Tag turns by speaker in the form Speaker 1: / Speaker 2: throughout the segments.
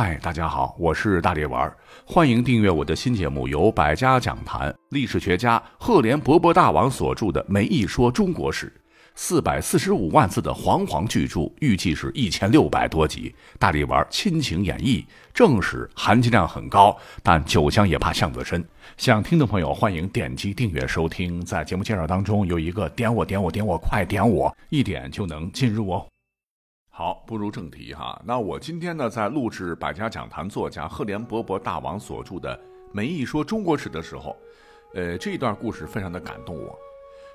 Speaker 1: 嗨，大家好，我是大力丸，欢迎订阅我的新节目，由百家讲坛历史学家赫连勃勃大王所著的《梅一说中国史》，四百四十五万字的煌煌巨著，预计是一千六百多集。大力丸亲情演绎正史，含金量很高，但酒香也怕巷子深。想听的朋友欢迎点击订阅收听。在节目介绍当中有一个点我点我点我，快点我，一点就能进入哦。好，步入正题哈。那我今天呢，在录制百家讲坛作家赫连勃勃大王所著的《梅一说中国史》的时候，呃，这一段故事非常的感动我。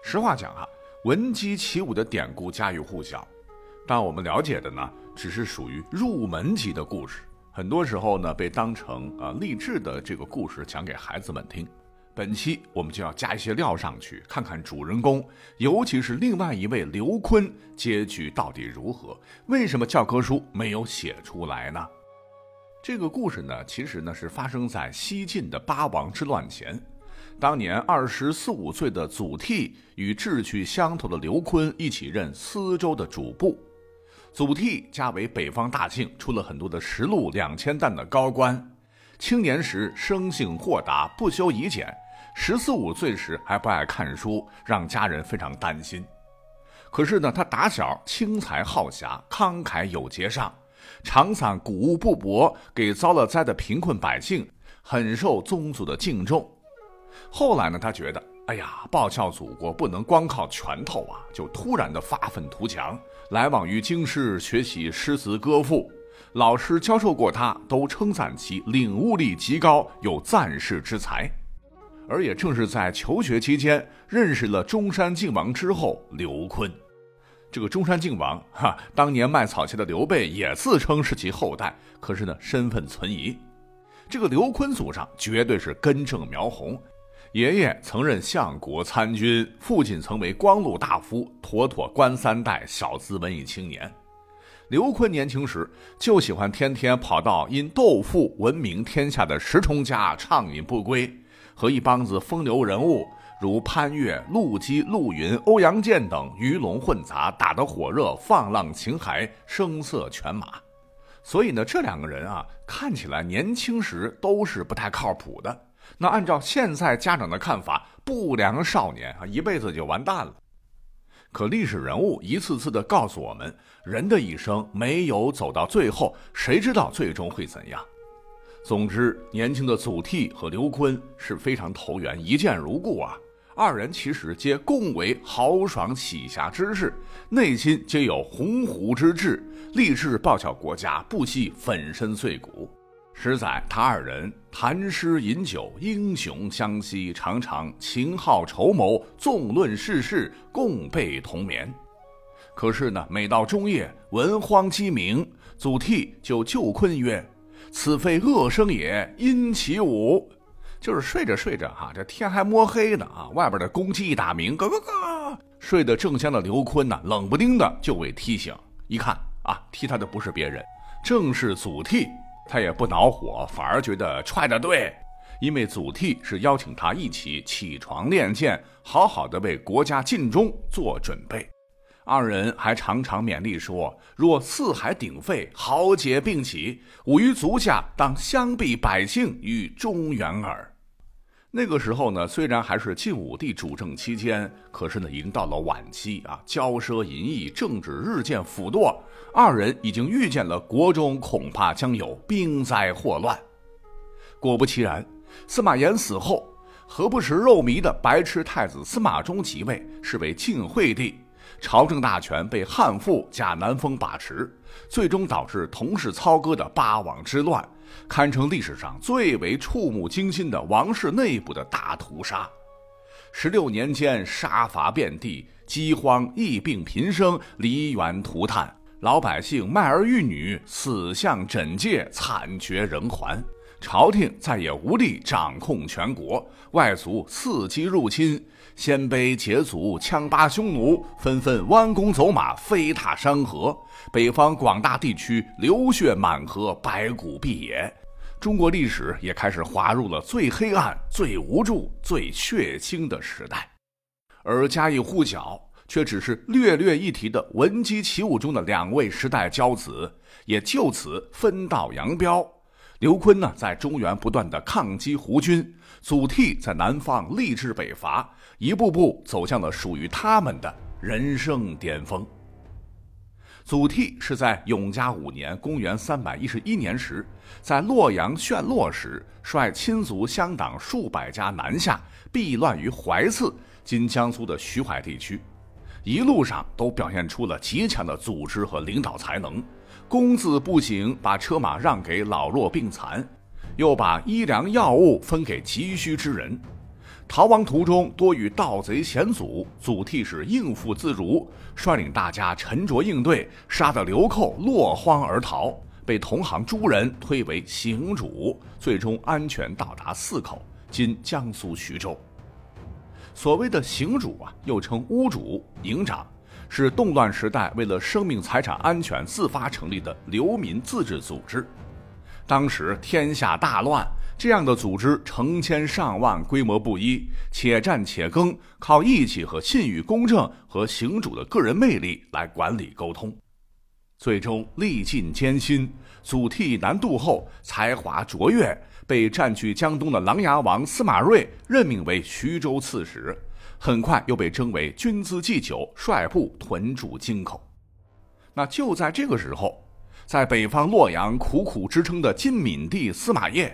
Speaker 1: 实话讲哈，闻鸡起舞的典故家喻户晓，但我们了解的呢，只是属于入门级的故事，很多时候呢，被当成啊励志的这个故事讲给孩子们听。本期我们就要加一些料上去，看看主人公，尤其是另外一位刘坤，结局到底如何？为什么教科书没有写出来呢？这个故事呢，其实呢是发生在西晋的八王之乱前。当年二十四五岁的祖逖与志趣相投的刘坤一起任司州的主簿。祖逖家为北方大姓，出了很多的实录两千担的高官。青年时生性豁达，不修仪俭。十四五岁时还不爱看书，让家人非常担心。可是呢，他打小轻财好侠，慷慨有节上，常散谷物布帛给遭了灾的贫困百姓，很受宗族的敬重。后来呢，他觉得，哎呀，报效祖国不能光靠拳头啊，就突然的发愤图强，来往于京师学习诗词歌赋。老师教授过他，都称赞其领悟力极高，有赞世之才。而也正是在求学期间，认识了中山靖王之后刘坤。这个中山靖王，哈，当年卖草鞋的刘备也自称是其后代，可是呢，身份存疑。这个刘坤祖上绝对是根正苗红，爷爷曾任相国参军，父亲曾为光禄大夫，妥妥官三代，小资文艺青年。刘坤年轻时就喜欢天天跑到因斗富闻名天下的石崇家畅饮不归。和一帮子风流人物，如潘岳、陆机、陆云、欧阳剑等鱼龙混杂，打得火热，放浪形骸，声色犬马。所以呢，这两个人啊，看起来年轻时都是不太靠谱的。那按照现在家长的看法，不良少年啊，一辈子就完蛋了。可历史人物一次次的告诉我们，人的一生没有走到最后，谁知道最终会怎样？总之，年轻的祖逖和刘坤是非常投缘，一见如故啊。二人其实皆共为豪爽启侠之士，内心皆有鸿鹄之志，立志报效国家，不惜粉身碎骨。实载他二人谈诗饮酒，英雄相惜，常常情好筹谋，纵论世事，共被同眠。可是呢，每到中夜，闻荒鸡鸣，祖逖就救坤曰。此非恶生也，因其舞。就是睡着睡着哈，这天还摸黑呢啊，外边的公鸡一打鸣，咯咯咯，睡得正香的刘坤呢，冷不丁的就被踢醒。一看啊，踢他的不是别人，正是祖逖。他也不恼火，反而觉得踹得对，因为祖逖是邀请他一起起床练剑，好好的为国家尽忠做准备。二人还常常勉励说：“若四海鼎沸，豪杰并起，吾于足下当相避百姓于中原耳。”那个时候呢，虽然还是晋武帝主政期间，可是呢，已经到了晚期啊，骄奢淫逸，政治日渐腐堕。二人已经预见了国中恐怕将有兵灾祸乱。果不其然，司马炎死后，何不食肉糜的白痴太子司马衷即位，是为晋惠帝。朝政大权被汉父贾南风把持，最终导致同是操戈的八王之乱，堪称历史上最为触目惊心的王室内部的大屠杀。十六年间，杀伐遍地，饥荒、疫病频生，梨园涂炭，老百姓卖儿育女，死相枕藉，惨绝人寰。朝廷再也无力掌控全国，外族伺机入侵。鲜卑羯族羌巴匈奴纷纷弯弓走马，飞踏山河，北方广大地区流血满河，白骨蔽野。中国历史也开始滑入了最黑暗、最无助、最血腥的时代。而家喻户晓，却只是略略一提的闻鸡起舞中的两位时代骄子，也就此分道扬镳。刘琨呢，在中原不断的抗击胡军，祖逖在南方励志北伐，一步步走向了属于他们的人生巅峰。祖逖是在永嘉五年（公元311年）时，在洛阳陷落时，率亲族乡党数百家南下，避乱于怀次（今江苏的徐淮地区）。一路上都表现出了极强的组织和领导才能，公子不行，把车马让给老弱病残，又把衣粮药物分给急需之人。逃亡途中多与盗贼险阻，祖逖是应付自如，率领大家沉着应对，杀得流寇落荒而逃，被同行诸人推为行主，最终安全到达泗口（今江苏徐州）。所谓的行主啊，又称屋主、营长，是动乱时代为了生命财产安全自发成立的流民自治组织。当时天下大乱。这样的组织成千上万，规模不一，且战且更，靠义气和信誉公正和行主的个人魅力来管理沟通。最终历尽艰辛，祖逖南渡后，才华卓越，被占据江东的琅琊王司马睿任命为徐州刺史，很快又被征为军资祭酒，率部屯驻京口。那就在这个时候，在北方洛阳苦苦支撑的晋敏帝司马邺。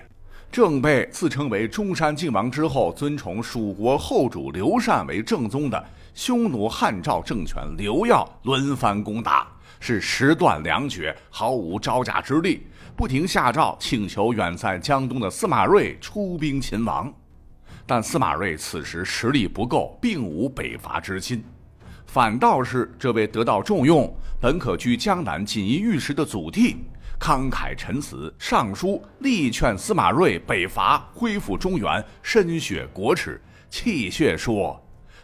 Speaker 1: 正被自称为中山靖王之后，尊崇蜀国后主刘禅为正宗的匈奴汉赵政权刘耀轮番攻打，是时断粮绝，毫无招架之力，不停下诏请求远在江东的司马睿出兵擒王。但司马睿此时实力不够，并无北伐之心，反倒是这位得到重用、本可居江南锦衣玉食的祖逖。慷慨陈词，上书力劝司马睿北伐，恢复中原，深雪国耻。泣血说：“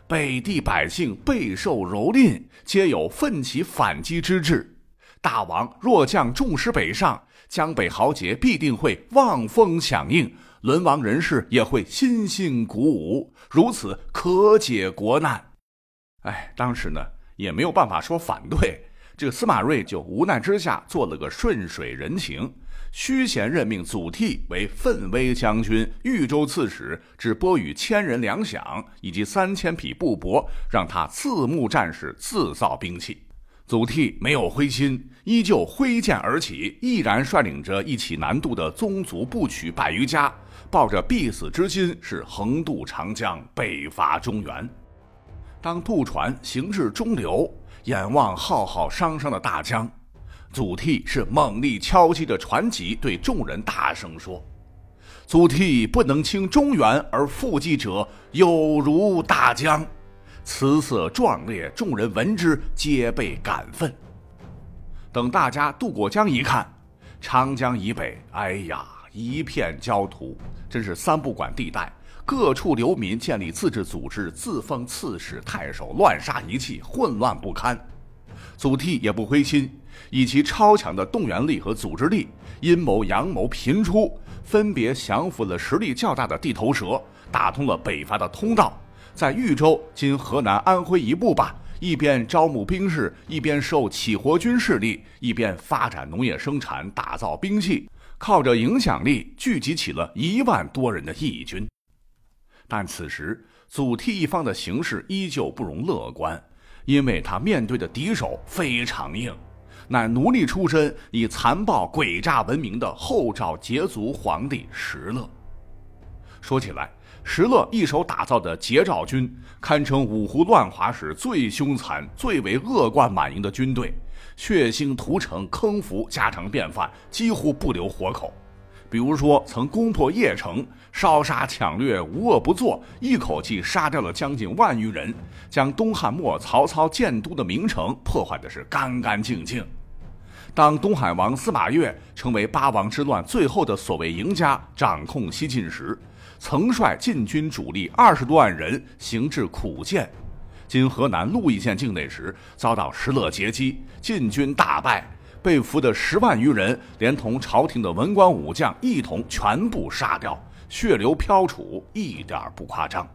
Speaker 1: 北地百姓备受蹂躏，皆有奋起反击之志。大王若将重师北上，江北豪杰必定会望风响应，沦亡人士也会心性鼓舞。如此可解国难。”哎，当时呢也没有办法说反对。这个司马睿就无奈之下做了个顺水人情，虚衔任命祖逖为奋威将军、豫州刺史，只拨予千人粮饷以及三千匹布帛，让他自募战士，自造兵器。祖逖没有灰心，依旧挥剑而起，毅然率领着一起南渡的宗族部曲百余家，抱着必死之心，是横渡长江，北伐中原。当渡船行至中流。眼望浩浩汤汤的大江，祖逖是猛力敲击着船脊，对众人大声说：“祖逖不能清中原而复济者，有如大江。”词色壮烈，众人闻之皆被感愤。等大家渡过江一看，长江以北，哎呀，一片焦土，真是三不管地带。各处流民建立自治组织，自封刺史、太守，乱杀一气，混乱不堪。祖逖也不灰心，以其超强的动员力和组织力，阴谋阳谋频出，分别降服了实力较大的地头蛇，打通了北伐的通道。在豫州（今河南安徽一部）吧，一边招募兵士，一边收起活军势力，一边发展农业生产，打造兵器，靠着影响力聚集起了一万多人的义军。但此时，祖逖一方的形势依旧不容乐观，因为他面对的敌手非常硬，乃奴隶出身、以残暴诡诈闻名的后赵羯族皇帝石勒。说起来，石勒一手打造的桀赵军，堪称五胡乱华时最凶残、最为恶贯满盈的军队，血腥屠城、坑俘家常便饭，几乎不留活口。比如说，曾攻破邺城，烧杀抢掠，无恶不作，一口气杀掉了将近万余人，将东汉末曹操建都的名城破坏的是干干净净。当东海王司马越成为八王之乱最后的所谓赢家，掌控西晋时，曾率晋军主力二十多万人行至苦县（今河南鹿邑县境内）时，遭到石勒截击，晋军大败。被俘的十万余人，连同朝廷的文官武将一同全部杀掉，血流飘杵，一点不夸张。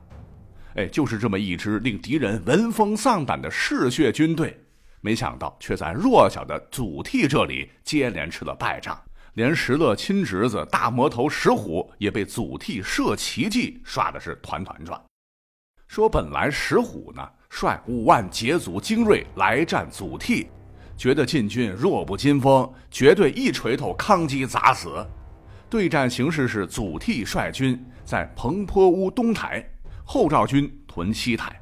Speaker 1: 哎，就是这么一支令敌人闻风丧胆的嗜血军队，没想到却在弱小的祖逖这里接连吃了败仗，连石勒亲侄子大魔头石虎也被祖逖设奇迹耍的是团团转。说本来石虎呢率五万羯族精锐来战祖逖，觉得晋军弱不禁风，绝对一锤头抗击砸死。对战形势是祖逖率军在彭坡屋东台。后赵军屯西台，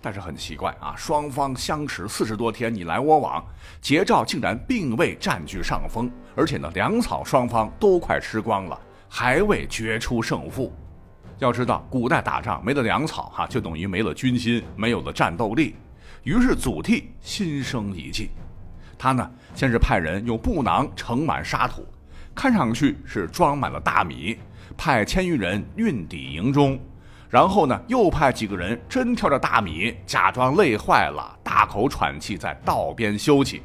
Speaker 1: 但是很奇怪啊，双方相持四十多天，你来我往，桀赵竟然并未占据上风，而且呢，粮草双方都快吃光了，还未决出胜负。要知道，古代打仗没了粮草，哈，就等于没了军心，没有了战斗力。于是祖逖心生一计，他呢，先是派人用布囊盛满沙土，看上去是装满了大米，派千余人运抵营中。然后呢，又派几个人真挑着大米，假装累坏了，大口喘气，在道边休息。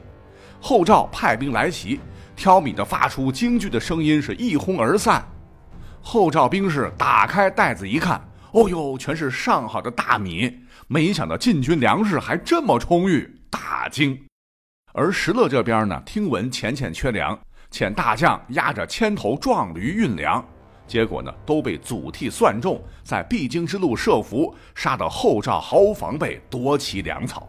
Speaker 1: 后赵派兵来袭，挑米的发出惊惧的声音，是一哄而散。后赵兵士打开袋子一看，哦呦，全是上好的大米。没想到晋军粮食还这么充裕，大惊。而石勒这边呢，听闻钱钱缺粮，遣大将压着千头壮驴运粮。结果呢，都被祖逖算中，在必经之路设伏，杀得后赵毫无防备，夺其粮草。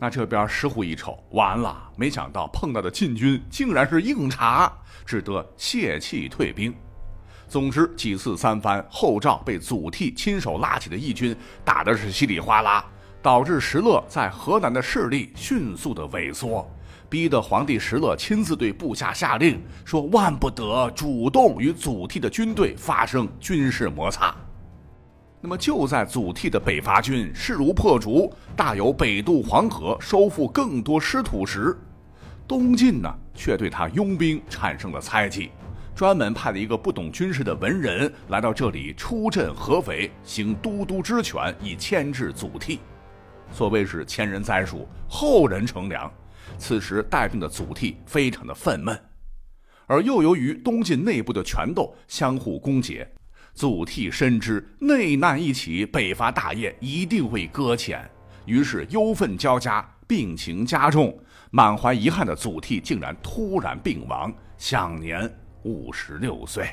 Speaker 1: 那这边石虎一瞅，完了，没想到碰到的晋军竟然是硬茬，只得泄气退兵。总之几次三番，后赵被祖逖亲手拉起的义军打的是稀里哗啦，导致石勒在河南的势力迅速的萎缩。逼得皇帝石勒亲自对部下下令说：“万不得主动与祖逖的军队发生军事摩擦。”那么就在祖逖的北伐军势如破竹，大有北渡黄河、收复更多失土时，东晋呢却对他拥兵产生了猜忌，专门派了一个不懂军事的文人来到这里出镇合肥，行都督之权，以牵制祖逖。所谓是前人栽树，后人乘凉。此时带兵的祖逖非常的愤懑，而又由于东晋内部的权斗相互攻讦，祖逖深知内难一起，北伐大业一定会搁浅，于是忧愤交加，病情加重，满怀遗憾的祖逖竟然突然病亡，享年五十六岁。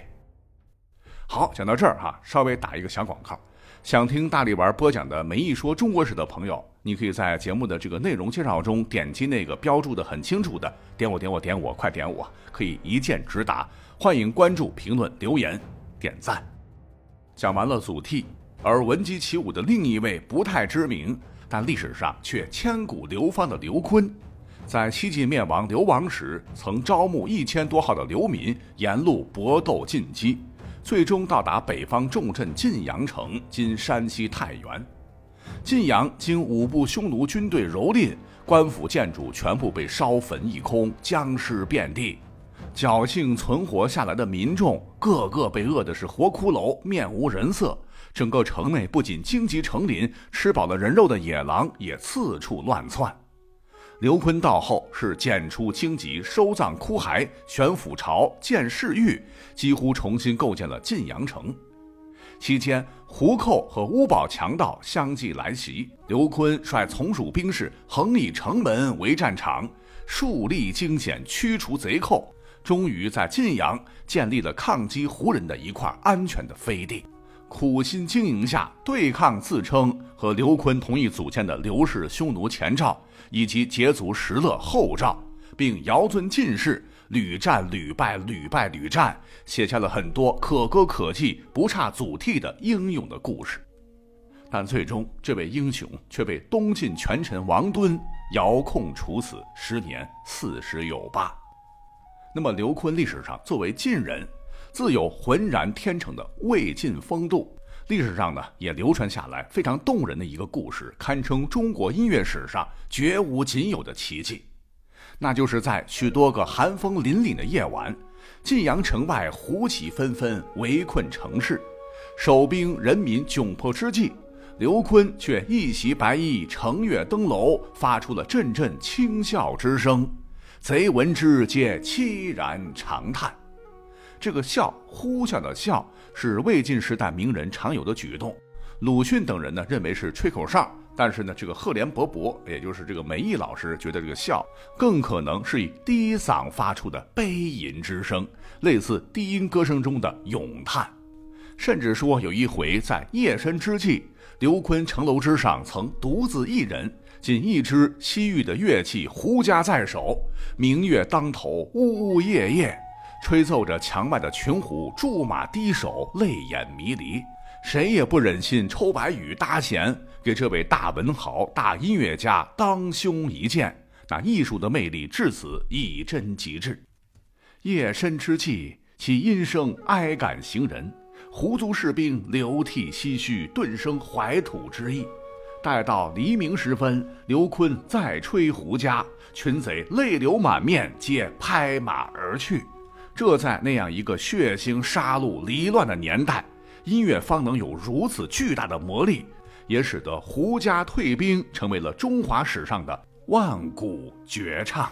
Speaker 1: 好，讲到这儿哈，稍微打一个小广告。想听大力丸播讲的《没一说中国史》的朋友，你可以在节目的这个内容介绍中点击那个标注的很清楚的“点我点我点我”，快点我，可以一键直达。欢迎关注、评论、留言、点赞。讲完了祖逖，而闻鸡起舞的另一位不太知名，但历史上却千古流芳的刘琨，在西晋灭亡流亡时，曾招募一千多号的流民，沿路搏斗进击。最终到达北方重镇晋阳城，今山西太原。晋阳经五部匈奴军队蹂躏，官府建筑全部被烧焚一空，僵尸遍地。侥幸存活下来的民众，个个被饿的是活骷髅，面无人色。整个城内不仅荆棘成林，吃饱了人肉的野狼也四处乱窜。刘坤到后是剪除荆棘、收葬枯骸、选府巢、建市狱，几乎重新构建了晋阳城。期间，胡寇和乌堡强盗相继来袭，刘坤率从属兵士横以城门为战场，树立惊险，驱除贼寇，终于在晋阳建立了抗击胡人的一块安全的飞地。苦心经营下，对抗自称和刘坤同一组建的刘氏匈奴前赵。以及羯族石勒后赵，并尧尊进士，屡战屡败，屡败屡战，写下了很多可歌可泣、不差祖逖的英勇的故事。但最终，这位英雄却被东晋权臣王敦遥控处死，时年四十有八。那么，刘琨历史上作为晋人，自有浑然天成的魏晋风度。历史上呢，也流传下来非常动人的一个故事，堪称中国音乐史上绝无仅有的奇迹。那就是在许多个寒风凛凛的夜晚，晋阳城外胡起纷纷，围困城市，守兵人民窘迫之际，刘琨却一袭白衣，乘月登楼，发出了阵阵轻笑之声，贼闻之皆凄然长叹。这个笑，呼啸的笑。是魏晋时代名人常有的举动，鲁迅等人呢认为是吹口哨，但是呢，这个赫连勃勃，也就是这个梅毅老师觉得这个笑更可能是以低嗓发出的悲吟之声，类似低音歌声中的咏叹。甚至说有一回在夜深之际，刘琨城楼之上曾独自一人，仅一支西域的乐器胡笳在手，明月当头，呜呜咽咽，吹奏着墙外的群虎驻马低首，泪眼迷离。谁也不忍心抽白羽搭弦，给这位大文豪、大音乐家当胸一剑。那艺术的魅力至此一真极致。夜深之际，其音声哀感行人，胡族士兵流涕唏嘘，顿生怀土之意。待到黎明时分，刘琨再吹胡笳，群贼泪流满面，皆拍马而去。这在那样一个血腥、杀戮、离乱的年代。音乐方能有如此巨大的魔力，也使得胡家退兵成为了中华史上的万古绝唱。